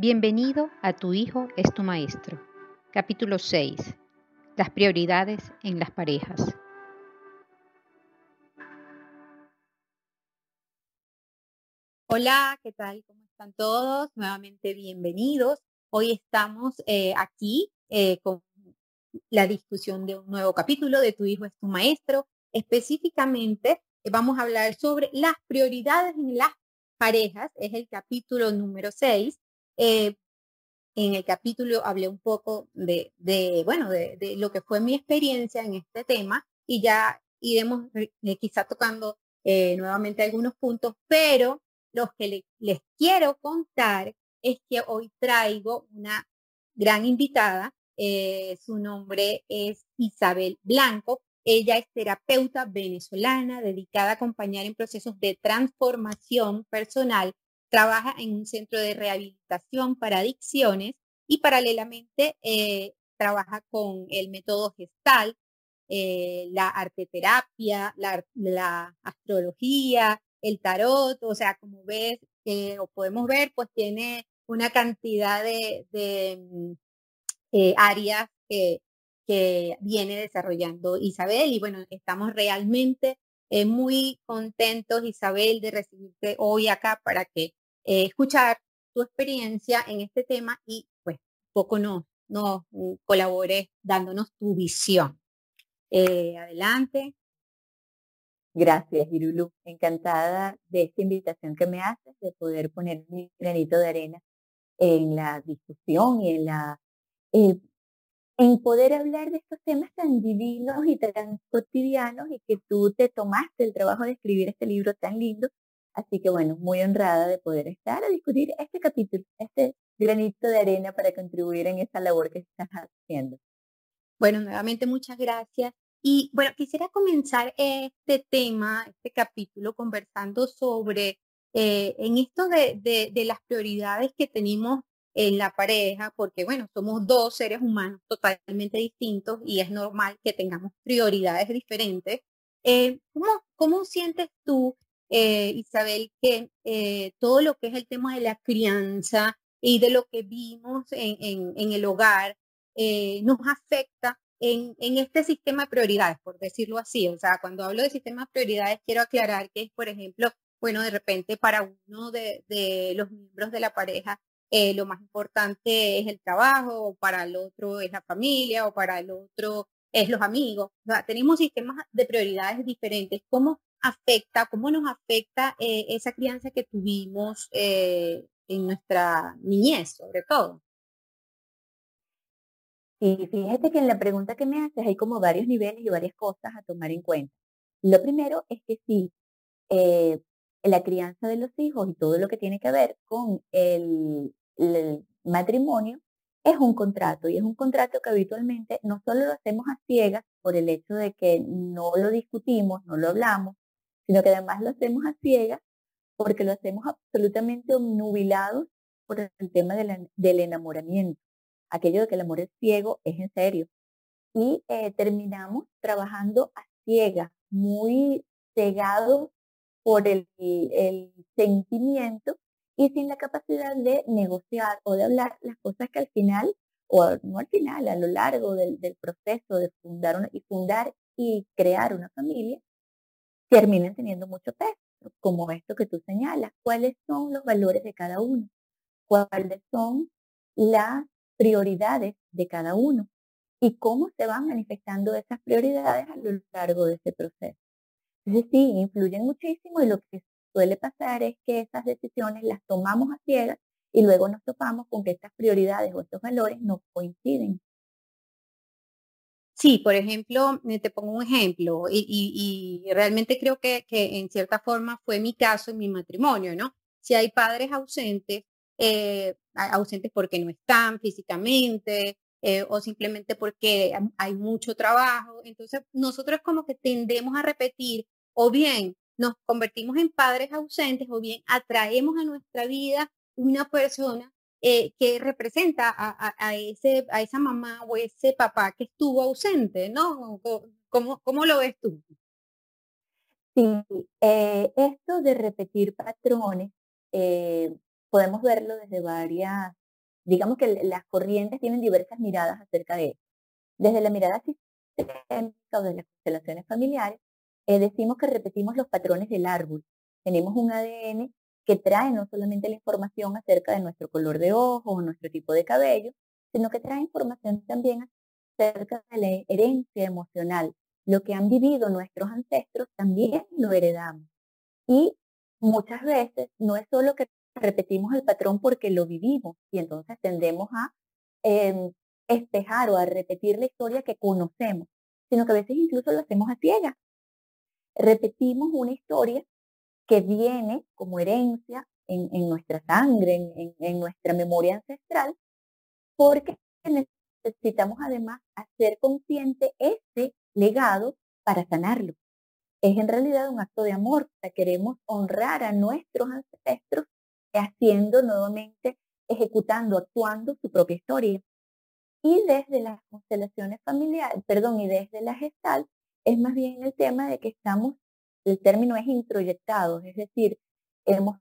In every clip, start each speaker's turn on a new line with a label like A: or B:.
A: Bienvenido a Tu Hijo es tu Maestro. Capítulo 6. Las prioridades en las parejas.
B: Hola, ¿qué tal? ¿Cómo están todos? Nuevamente bienvenidos. Hoy estamos eh, aquí eh, con la discusión de un nuevo capítulo de Tu Hijo es tu Maestro. Específicamente eh, vamos a hablar sobre las prioridades en las parejas. Es el capítulo número 6 eh, en el capítulo hablé un poco de, bueno, de, lo que fue mi experiencia en este tema y ya iremos eh, quizá tocando eh, nuevamente algunos puntos, pero lo que les quiero contar es que hoy traigo una gran invitada. su nombre es Isabel Blanco. Ella es terapeuta venezolana dedicada a acompañar en procesos de transformación personal trabaja en un centro de rehabilitación para adicciones y paralelamente eh, trabaja con el método gestal, eh, la arteterapia, la, la, astrología, el tarot, o sea, como ves o podemos ver, pues tiene una cantidad de, mm, eh, áreas que, que viene desarrollando Isabel. Y bueno, estamos realmente muy contentos, Isabel, de recibirte hoy acá para que eh, escuchar tu experiencia en este tema y pues poco nos, nos mm, colabores dándonos tu visión. Eh, adelante.
C: Gracias, Irulu. Encantada de esta invitación que me haces, de poder poner mi granito de arena en la discusión y en la en poder hablar de estos temas tan divinos y tan cotidianos y que tú te tomaste el trabajo de escribir este libro tan lindo Así que bueno, muy honrada de poder estar a discutir este capítulo, este granito de arena para contribuir en esa labor que estás haciendo.
B: Bueno, nuevamente muchas gracias. Y bueno, quisiera comenzar este tema, este capítulo, conversando sobre eh, en esto de, de, las prioridades que tenemos en la pareja, porque bueno, somos dos seres humanos totalmente distintos y es normal que tengamos prioridades diferentes. Eh, ¿cómo, ¿Cómo sientes tú eh, Isabel, que eh, todo lo que es el tema de la crianza y de lo que vimos en, el hogar eh, nos afecta en, este sistema de prioridades, por decirlo así. O sea, cuando hablo de sistema de prioridades, quiero aclarar que es, por ejemplo, bueno, de repente para uno de, los miembros de la pareja, lo más importante es el trabajo, o para el otro es la familia, o para el otro es los amigos. O sea, tenemos sistemas de prioridades diferentes. ¿Cómo afecta, cómo nos afecta eh, esa crianza que tuvimos eh, en nuestra niñez, sobre todo.
C: Sí, fíjate que en la pregunta que me haces hay como varios niveles y varias cosas a tomar en cuenta. Lo primero es que sí, eh, la crianza de los hijos y todo lo que tiene que ver con el, el matrimonio es un contrato y es un contrato que habitualmente no solo lo hacemos a ciegas por el hecho de que no lo discutimos, no lo hablamos, sino que además lo hacemos a ciegas porque lo hacemos absolutamente obnubilados por el tema del enamoramiento. Aquello de que el amor es ciego es en serio. Y eh, terminamos trabajando a ciegas, muy cegados por el, sentimiento y sin la capacidad de negociar o de hablar las cosas que al final, o no al final, a lo largo del, proceso de fundar y fundar y crear una familia, terminan teniendo mucho peso, como esto que tú señalas. ¿Cuáles son los valores de cada uno? ¿Cuáles son las prioridades de cada uno? ¿Y cómo se van manifestando esas prioridades a lo largo de ese proceso? Entonces sí, influyen muchísimo y lo que suele pasar es que esas decisiones las tomamos a ciegas y luego nos topamos con que estas prioridades o estos valores no coinciden.
B: Sí, por ejemplo, te pongo un ejemplo y, realmente creo que, en cierta forma fue mi caso en mi matrimonio, ¿no? Si hay padres ausentes, eh, ausentes porque no están físicamente eh, o simplemente porque hay mucho trabajo, entonces nosotros como que tendemos a repetir o bien nos convertimos en padres ausentes o bien atraemos a nuestra vida una persona eh, que representa a, ese, a esa mamá o ese papá que estuvo ausente, ¿no? ¿Cómo, cómo lo ves tú?
C: Sí, eh, esto de repetir patrones, eh, podemos verlo desde varias digamos que las corrientes tienen diversas miradas acerca de eso. Desde la mirada sistémica o de las constelaciones familiares, eh, decimos que repetimos los patrones del árbol. Tenemos un ADN que trae no solamente la información acerca de nuestro color de ojos o nuestro tipo de cabello, sino que trae información también acerca de la herencia emocional. Lo que han vivido nuestros ancestros también lo heredamos. Y muchas veces no es solo que repetimos el patrón porque lo vivimos y entonces tendemos a em, espejar o a repetir la historia que conocemos, sino que a veces incluso lo hacemos a ciegas. Repetimos una historia que viene como herencia en, nuestra sangre, en, nuestra memoria ancestral, porque necesitamos además hacer consciente ese legado para sanarlo. Es en realidad un acto de amor, queremos honrar a nuestros ancestros haciendo nuevamente, ejecutando, actuando su propia historia. Y desde las constelaciones familiares, perdón, y desde la gestal, es más bien el tema de que estamos, el término es introyectados, es decir, hemos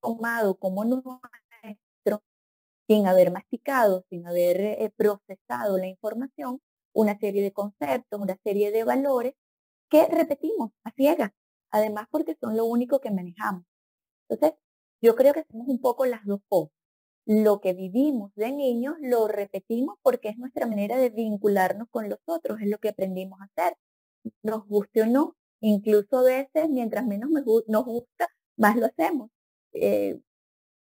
C: tomado como nuestro, sin haber masticado, sin haber eh, procesado la información, una serie de conceptos, una serie de valores que repetimos a ciegas, además porque son lo único que manejamos. Entonces, yo creo que hacemos un poco las dos cosas. Lo que vivimos de niños lo repetimos porque es nuestra manera de vincularnos con los otros, es lo que aprendimos a hacer. Nos guste o no, incluso a veces mientras menos nos gusta, más lo hacemos, eh,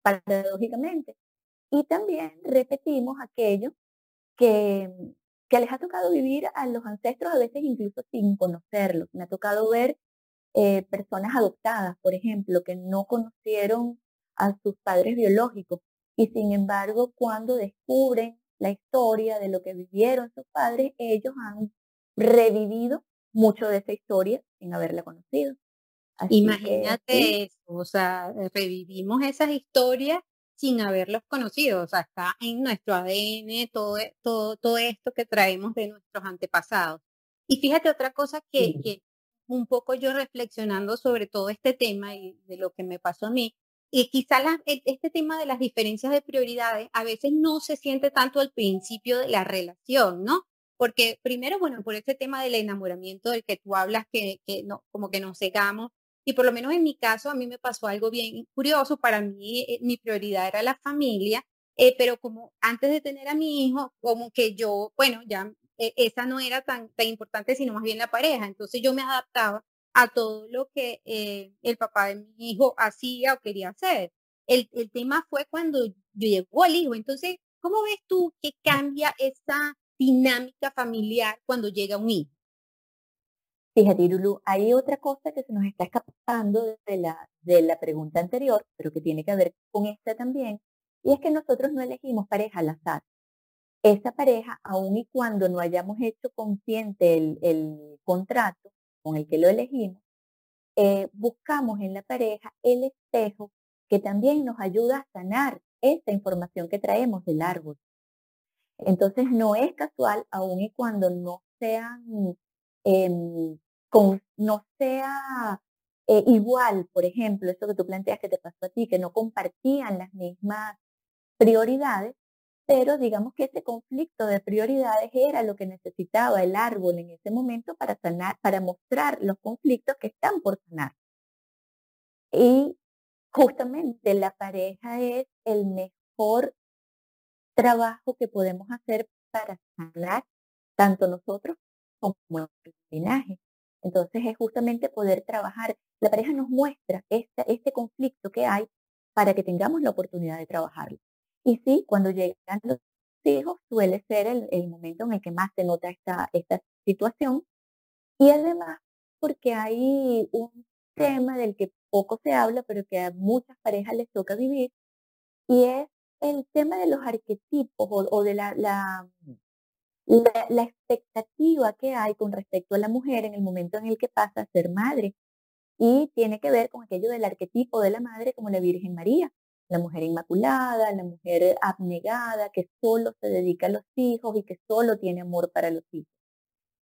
C: paradójicamente. Y también repetimos aquello que, que les ha tocado vivir a los ancestros a veces incluso sin conocerlos. Me ha tocado ver eh, personas adoptadas, por ejemplo, que no conocieron a sus padres biológicos. Y sin embargo, cuando descubren la historia de lo que vivieron sus padres, ellos han revivido mucho de esa historia sin haberla conocido.
B: Imagínate eso, o sea, revivimos esas historias sin haberlos conocido, o sea, está en nuestro ADN todo, e, todo, todo esto que traemos de nuestros antepasados. Y fíjate otra cosa que, que un poco yo reflexionando sobre todo este tema y de lo que me pasó a mí, y quizá e, este tema de las diferencias de prioridades a veces no se siente tanto al principio de la relación, ¿no? Porque primero, bueno, por este tema del enamoramiento del que tú hablas, que, que no, como que nos cegamos, y por lo menos en mi caso, a mí me pasó algo bien curioso. Para mí, eh, mi prioridad era la familia, eh, pero como antes de tener a mi hijo, como que yo, bueno, ya eh, esa no era tan, tan importante, sino más bien la pareja. Entonces yo me adaptaba a todo lo que eh, el papá de mi hijo hacía o quería hacer. El, el tema fue cuando llegó el hijo. Entonces, ¿cómo ves tú que cambia esa dinámica familiar cuando llega un hijo?
C: Fíjate, Lulu, hay otra cosa que se nos está escapando de la, de la pregunta anterior, pero que tiene que ver con esta también, y es que nosotros no elegimos pareja al azar. Esa pareja, aun y cuando no hayamos hecho consciente el, el contrato, con el que lo elegimos, eh, buscamos en la pareja el espejo que también nos ayuda a sanar esa información que traemos del árbol. Entonces no es casual, aun y cuando no sean, em, no sea eh, igual, por ejemplo, eso que tú planteas que te pasó a ti, que no compartían las mismas prioridades, pero digamos que ese conflicto de prioridades era lo que necesitaba el árbol en ese momento para sanar, para mostrar los conflictos que están por sanar. Y justamente la pareja es el mejor trabajo que podemos hacer para sanar tanto nosotros como nuestro linaje. Entonces es justamente poder trabajar. La pareja nos muestra este, este conflicto que hay para que tengamos la oportunidad de trabajarlo. Y sí, cuando llegan los hijos suele ser el, momento en el que más se nota esta, esta situación. Y además, porque hay un tema del que poco se habla, pero que a muchas parejas les toca vivir, y es el tema de los arquetipos o, de la, la, la, expectativa que hay con respecto a la mujer en el momento en el que pasa a ser madre. Y tiene que ver con aquello del arquetipo de la madre como la Virgen María la mujer inmaculada, la mujer abnegada, que solo se dedica a los hijos y que solo tiene amor para los hijos.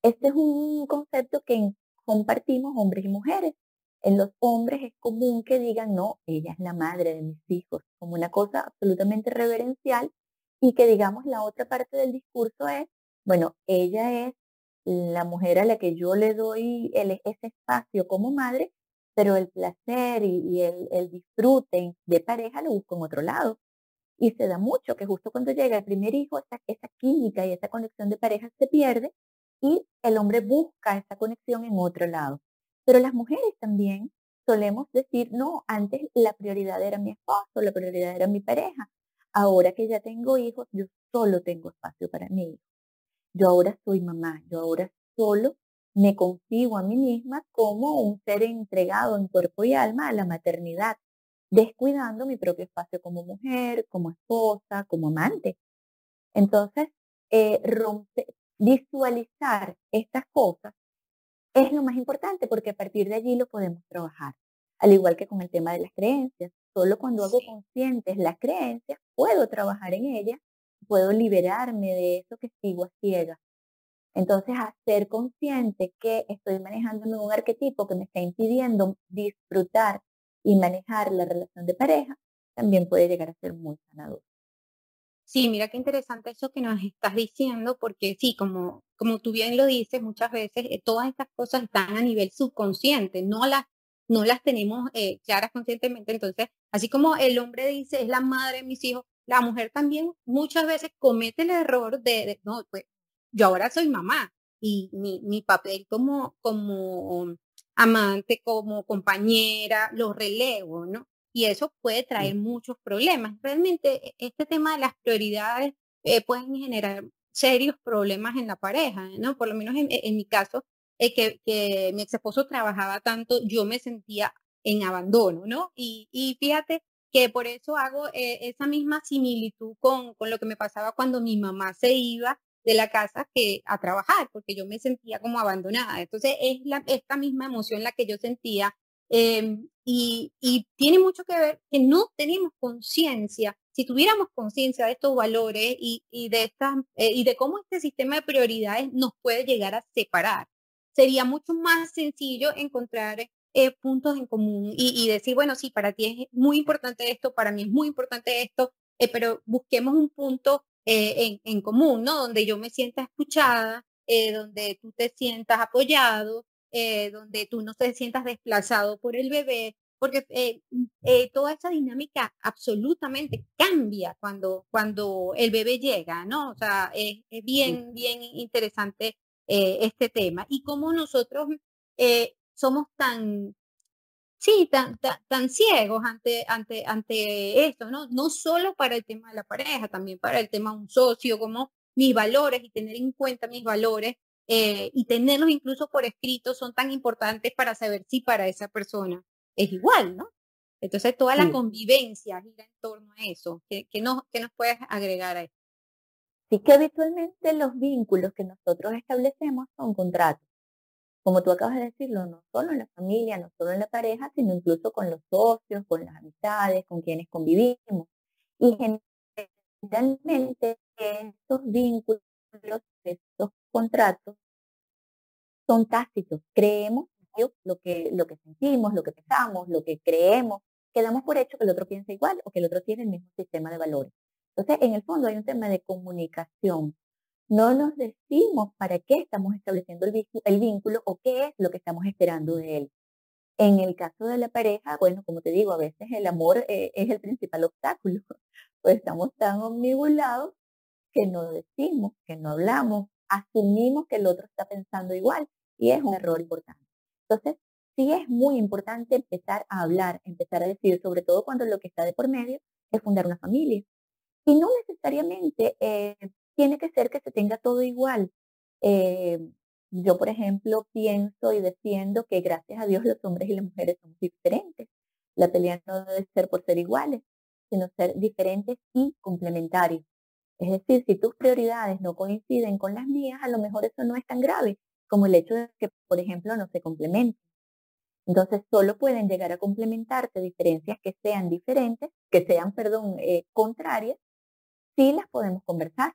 C: Este es un concepto que compartimos hombres y mujeres. En los hombres es común que digan, no, ella es la madre de mis hijos, como una cosa absolutamente reverencial, y que digamos la otra parte del discurso es, bueno, ella es la mujer a la que yo le doy ese espacio como madre, pero el placer y, el, el, disfrute de pareja lo busco en otro lado. Y se da mucho que justo cuando llega el primer hijo, esa, esa química y esa conexión de pareja se pierde y el hombre busca esa conexión en otro lado. Pero las mujeres también solemos decir, no, antes la prioridad era mi esposo, la prioridad era mi pareja. Ahora que ya tengo hijos, yo solo tengo espacio para mí. Yo ahora soy mamá, yo ahora solo me consigo a mí misma como un ser entregado en cuerpo y alma a la maternidad, descuidando mi propio espacio como mujer, como esposa, como amante. Entonces, eh, visualizar estas cosas es lo más importante porque a partir de allí lo podemos trabajar. Al igual que con el tema de las creencias, solo cuando hago conscientes las creencias puedo trabajar en ellas, puedo liberarme de eso que sigo a ciegas. Entonces, hacer consciente que estoy manejando un arquetipo que me está impidiendo disfrutar y manejar la relación de pareja, también puede llegar a ser muy sanador.
B: Sí, mira qué interesante eso que nos estás diciendo, porque sí, como, como tú bien lo dices, muchas veces eh, todas estas cosas están a nivel subconsciente, no las, no las tenemos eh, claras conscientemente. Entonces, así como el hombre dice, es la madre de mis hijos, la mujer también muchas veces comete el error de, no, pues yo ahora soy mamá y mi, mi papel como, como amante, como compañera, lo relevo, ¿no? Y eso puede traer muchos problemas. Realmente e, este tema de las prioridades eh, pueden generar serios problemas en la pareja, ¿no? Por lo menos en, mi caso, eh, que, que, mi ex esposo trabajaba tanto, yo me sentía en abandono, ¿no? Y, y fíjate que por eso hago eh, esa misma similitud con, con lo que me pasaba cuando mi mamá se iba de la casa que a trabajar, porque yo me sentía como abandonada. Entonces es la, esta misma emoción la que yo sentía Em, y, tiene mucho que ver que no tenemos conciencia. Si tuviéramos conciencia de estos valores y, de estas, eh, y de cómo este sistema de prioridades nos puede llegar a separar, sería mucho más sencillo encontrar eh, puntos en común y, decir, bueno, sí, para ti es muy importante esto, para mí es muy importante esto, eh, pero busquemos un punto en, en, común, ¿no? Donde yo me sienta escuchada, donde tú te sientas apoyado, eh, donde tú no te sientas desplazado por el bebé, porque eh, eh, toda esa dinámica absolutamente cambia cuando, cuando el bebé llega, ¿no? O sea, es, bien, bien interesante este tema. Y cómo nosotros somos tan, sí, tan, tan, ciegos ante, ante, ante esto, ¿no? No solo para el tema de la pareja, también para el tema de un socio, como mis valores y tener en cuenta mis valores eh, y tenerlos incluso por escrito son tan importantes para saber si para esa persona es igual, ¿no? Entonces toda la convivencia gira en torno a eso. ¿Qué, nos, nos puedes agregar a eso?
C: Sí que habitualmente los vínculos que nosotros establecemos son contratos. Como tú acabas de decirlo, no solo en la familia, no solo en la pareja, sino incluso con los socios, con las amistades, con quienes convivimos. Y generalmente estos vínculos, estos contratos son tácitos. Creemos lo que, lo que sentimos, lo que pensamos, lo que creemos, quedamos por hecho que el otro piensa igual o que el otro tiene el mismo sistema de valores. Entonces, en el fondo hay un tema de comunicación. No nos decimos para qué estamos estableciendo el, el vínculo o qué es lo que estamos esperando de él. En el caso de la pareja, bueno, como te digo, a veces el amor eh, es el principal obstáculo, pues estamos tan omnibulados que no decimos, que no hablamos, asumimos que el otro está pensando igual y es un error importante. Entonces, sí es muy importante empezar a hablar, empezar a decir, sobre todo cuando lo que está de por medio es fundar una familia. Y no necesariamente eh, tiene que ser que se tenga todo igual. Eh, yo, por ejemplo, pienso y defiendo que gracias a Dios los hombres y las mujeres son diferentes. La pelea no debe ser por ser iguales, sino ser diferentes y complementarios. Es decir, si tus prioridades no coinciden con las mías, a lo mejor eso no es tan grave como el hecho de que, por ejemplo, no se complementen. Entonces, solo pueden llegar a complementarse diferencias que sean diferentes, que sean, perdón, eh, contrarias, si las podemos conversar.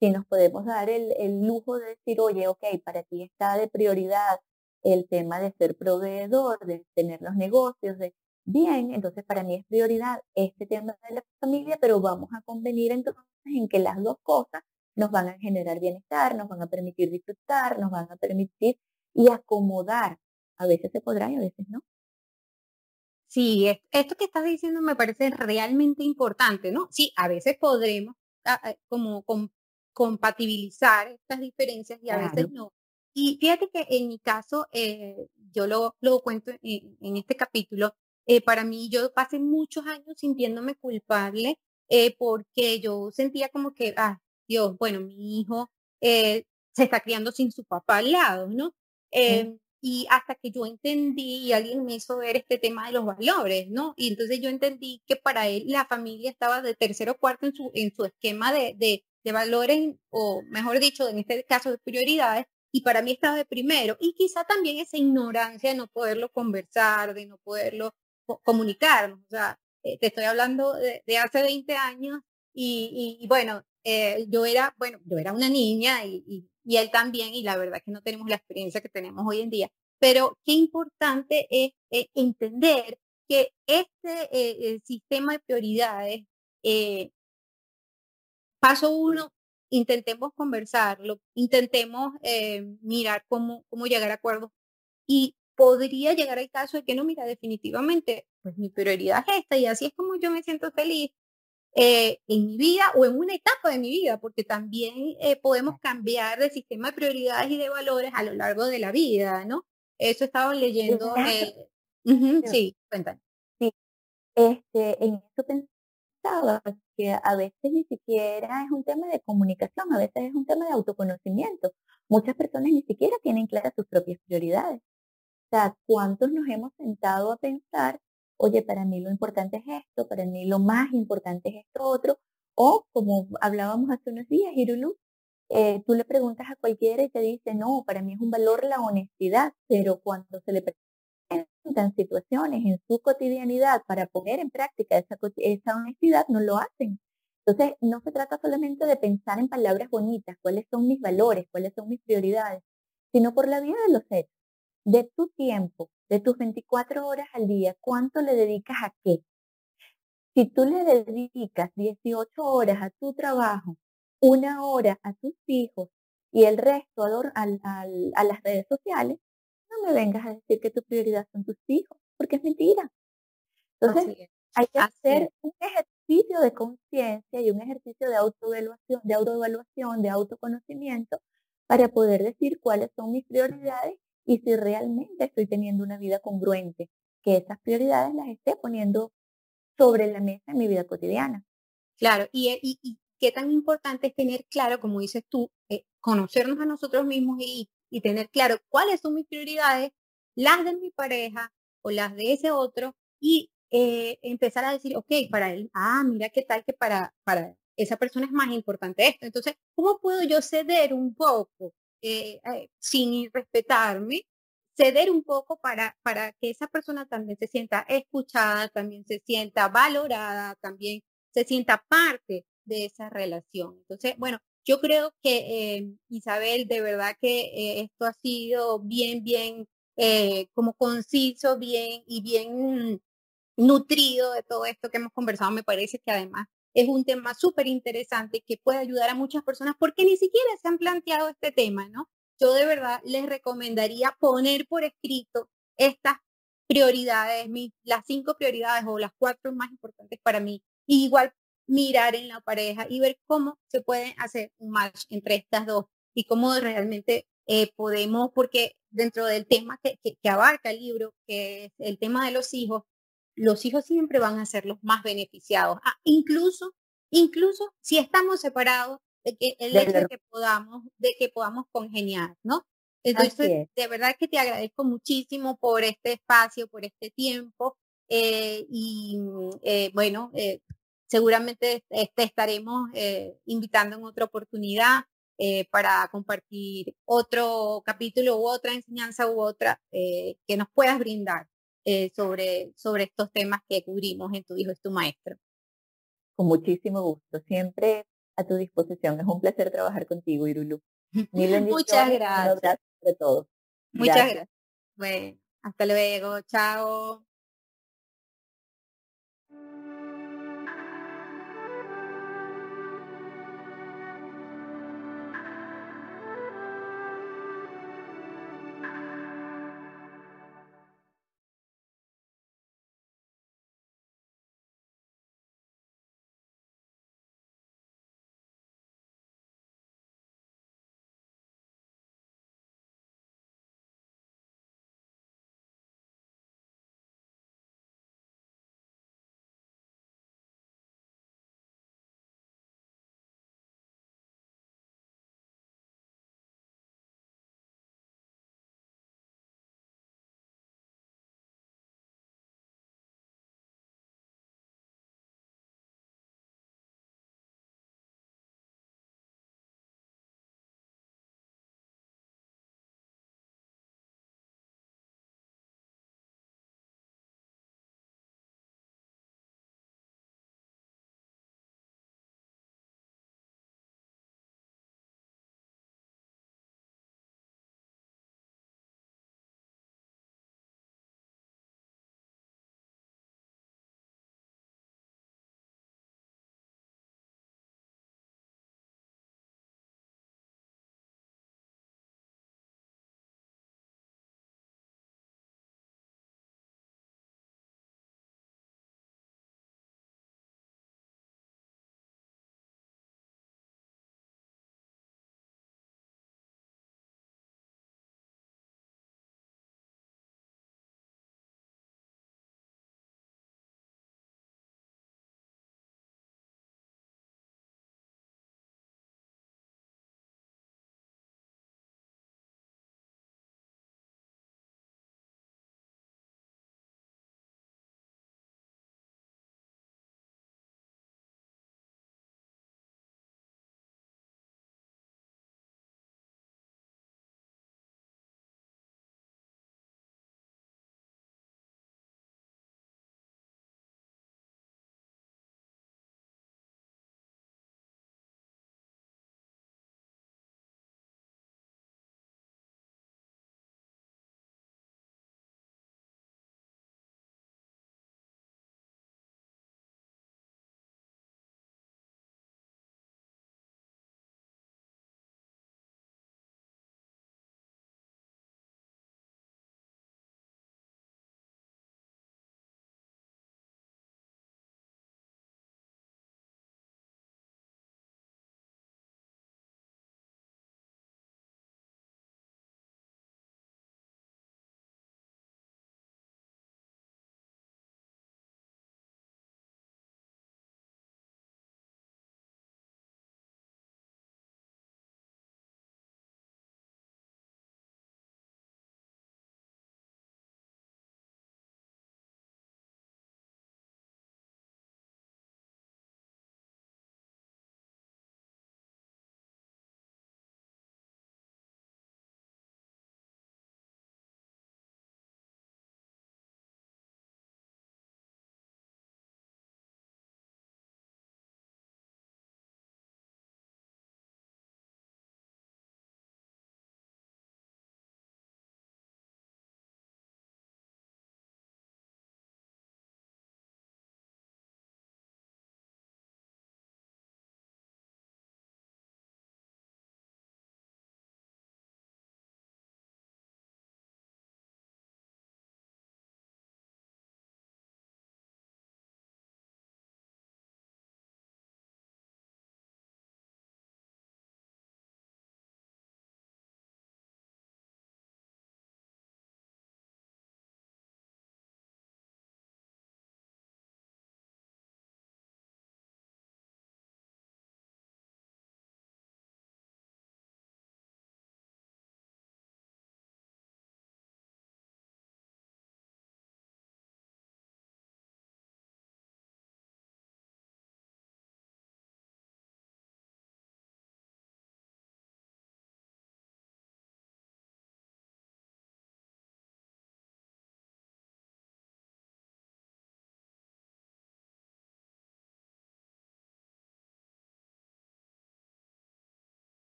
C: Si nos podemos dar el, el lujo de decir, oye, ok, para ti está de prioridad el tema de ser proveedor, de tener los negocios, de bien, entonces para mí es prioridad este tema de la familia, pero vamos a convenir entonces en que las dos cosas nos van a generar bienestar, nos van a permitir disfrutar, nos van a permitir y acomodar. A veces se podrá y a veces no.
B: Sí, esto que estás diciendo me parece realmente importante, ¿no? Sí, a veces podremos ah, ah, como compatibilizar estas diferencias y a veces no. Y fíjate que en mi caso, eh, yo lo, lo cuento en, este capítulo, eh, para mí yo pasé muchos años sintiéndome culpable eh, porque yo sentía como que, ah, Dios, bueno, mi hijo se está criando sin su papá al lado, ¿no? Em, y hasta que yo entendí y alguien me hizo ver este tema de los valores, ¿no? Y entonces yo entendí que para él la familia estaba de tercero o cuarto en su, en su esquema de, de, de valores, o mejor dicho, en este caso de prioridades, y para mí estaba de primero. Y quizá también esa ignorancia de no poderlo conversar, de no poderlo comunicar. O sea, eh, te estoy hablando de, hace 20 años y, bueno, eh, yo era, bueno, yo era una niña y, él también, y la verdad que no tenemos la experiencia que tenemos hoy en día. Pero qué importante es eh, entender que este sistema de prioridades, paso uno, intentemos conversarlo, intentemos eh, mirar cómo, cómo llegar a acuerdos y podría llegar al caso de que no, mira, definitivamente, pues mi prioridad es esta y así es como yo me siento feliz eh, en mi vida o en una etapa de mi vida, porque también eh, podemos cambiar de sistema de prioridades y de valores a lo largo de la vida, ¿no? Eso estaba leyendo. sí, cuéntame.
C: Sí, este, en eso pensaba que a veces ni siquiera es un tema de comunicación, a veces es un tema de autoconocimiento. Muchas personas ni siquiera tienen claras sus propias prioridades. Sea, ¿cuántos nos hemos sentado a pensar, oye, para mí lo importante es esto, para mí lo más importante es esto otro? O como hablábamos hace unos días, Irulu, eh, tú le preguntas a cualquiera y te dice, no, para mí es un valor la honestidad, pero cuando se le presentan situaciones en su cotidianidad para poner en práctica esa, esa honestidad, no lo hacen. Entonces, no se trata solamente de pensar en palabras bonitas, cuáles son mis valores, cuáles son mis prioridades, sino por la vida de los hechos. De tu tiempo, de tus 24 horas al día, ¿cuánto le dedicas a qué? Si tú le dedicas 18 horas a tu trabajo, una hora a tus hijos y el resto a, a las redes sociales, no me vengas a decir que tu prioridad son tus hijos, porque es mentira. Entonces, hay que hacer un ejercicio de conciencia y un ejercicio de autoevaluación, de autoevaluación, de autoconocimiento, para poder decir cuáles son mis prioridades y si realmente estoy teniendo una vida congruente, que esas prioridades las esté poniendo sobre la mesa en mi vida cotidiana.
B: Claro, y, y, qué tan importante es tener claro, como dices tú, eh, conocernos a nosotros mismos y y tener claro cuáles son mis prioridades, las de mi pareja o las de ese otro y eh, empezar a decir, ok, para él, ah, mira qué tal que para, para esa persona es más importante esto. Entonces, ¿cómo puedo yo ceder un poco eh, eh, sin respetarme? Ceder un poco para, para que esa persona también se sienta escuchada, también se sienta valorada, también se sienta parte de esa relación. Entonces, bueno, yo creo que, eh, Isabel, de verdad que esto ha sido bien, bien, como conciso, bien y bien nutrido de todo esto que hemos conversado. Me parece que además es un tema súper interesante que puede ayudar a muchas personas porque ni siquiera se han planteado este tema, ¿no? Yo de verdad les recomendaría poner por escrito estas prioridades, las cinco prioridades o las cuatro más importantes para mí. igual mirar en la pareja y ver cómo se puede hacer un match entre estas dos y cómo realmente eh, podemos, porque dentro del tema que, que, abarca el libro, que es el tema de los hijos, los hijos siempre van a ser los más beneficiados, ah, incluso, incluso si estamos separados, de que el hecho de que podamos, de que podamos congeniar, ¿no? Entonces, de verdad que te agradezco muchísimo por este espacio, por este tiempo. Eh, y eh, bueno, Seguramente te estaremos eh, invitando en otra oportunidad eh, para compartir otro capítulo u otra enseñanza u otra eh, que nos puedas brindar sobre, sobre estos temas que cubrimos en Tu Hijo es tu Maestro.
C: Con muchísimo gusto, siempre a tu disposición. Es un placer trabajar contigo, Irulu.
B: Muchas gracias. Muchas gracias. Bueno, hasta luego. Chao.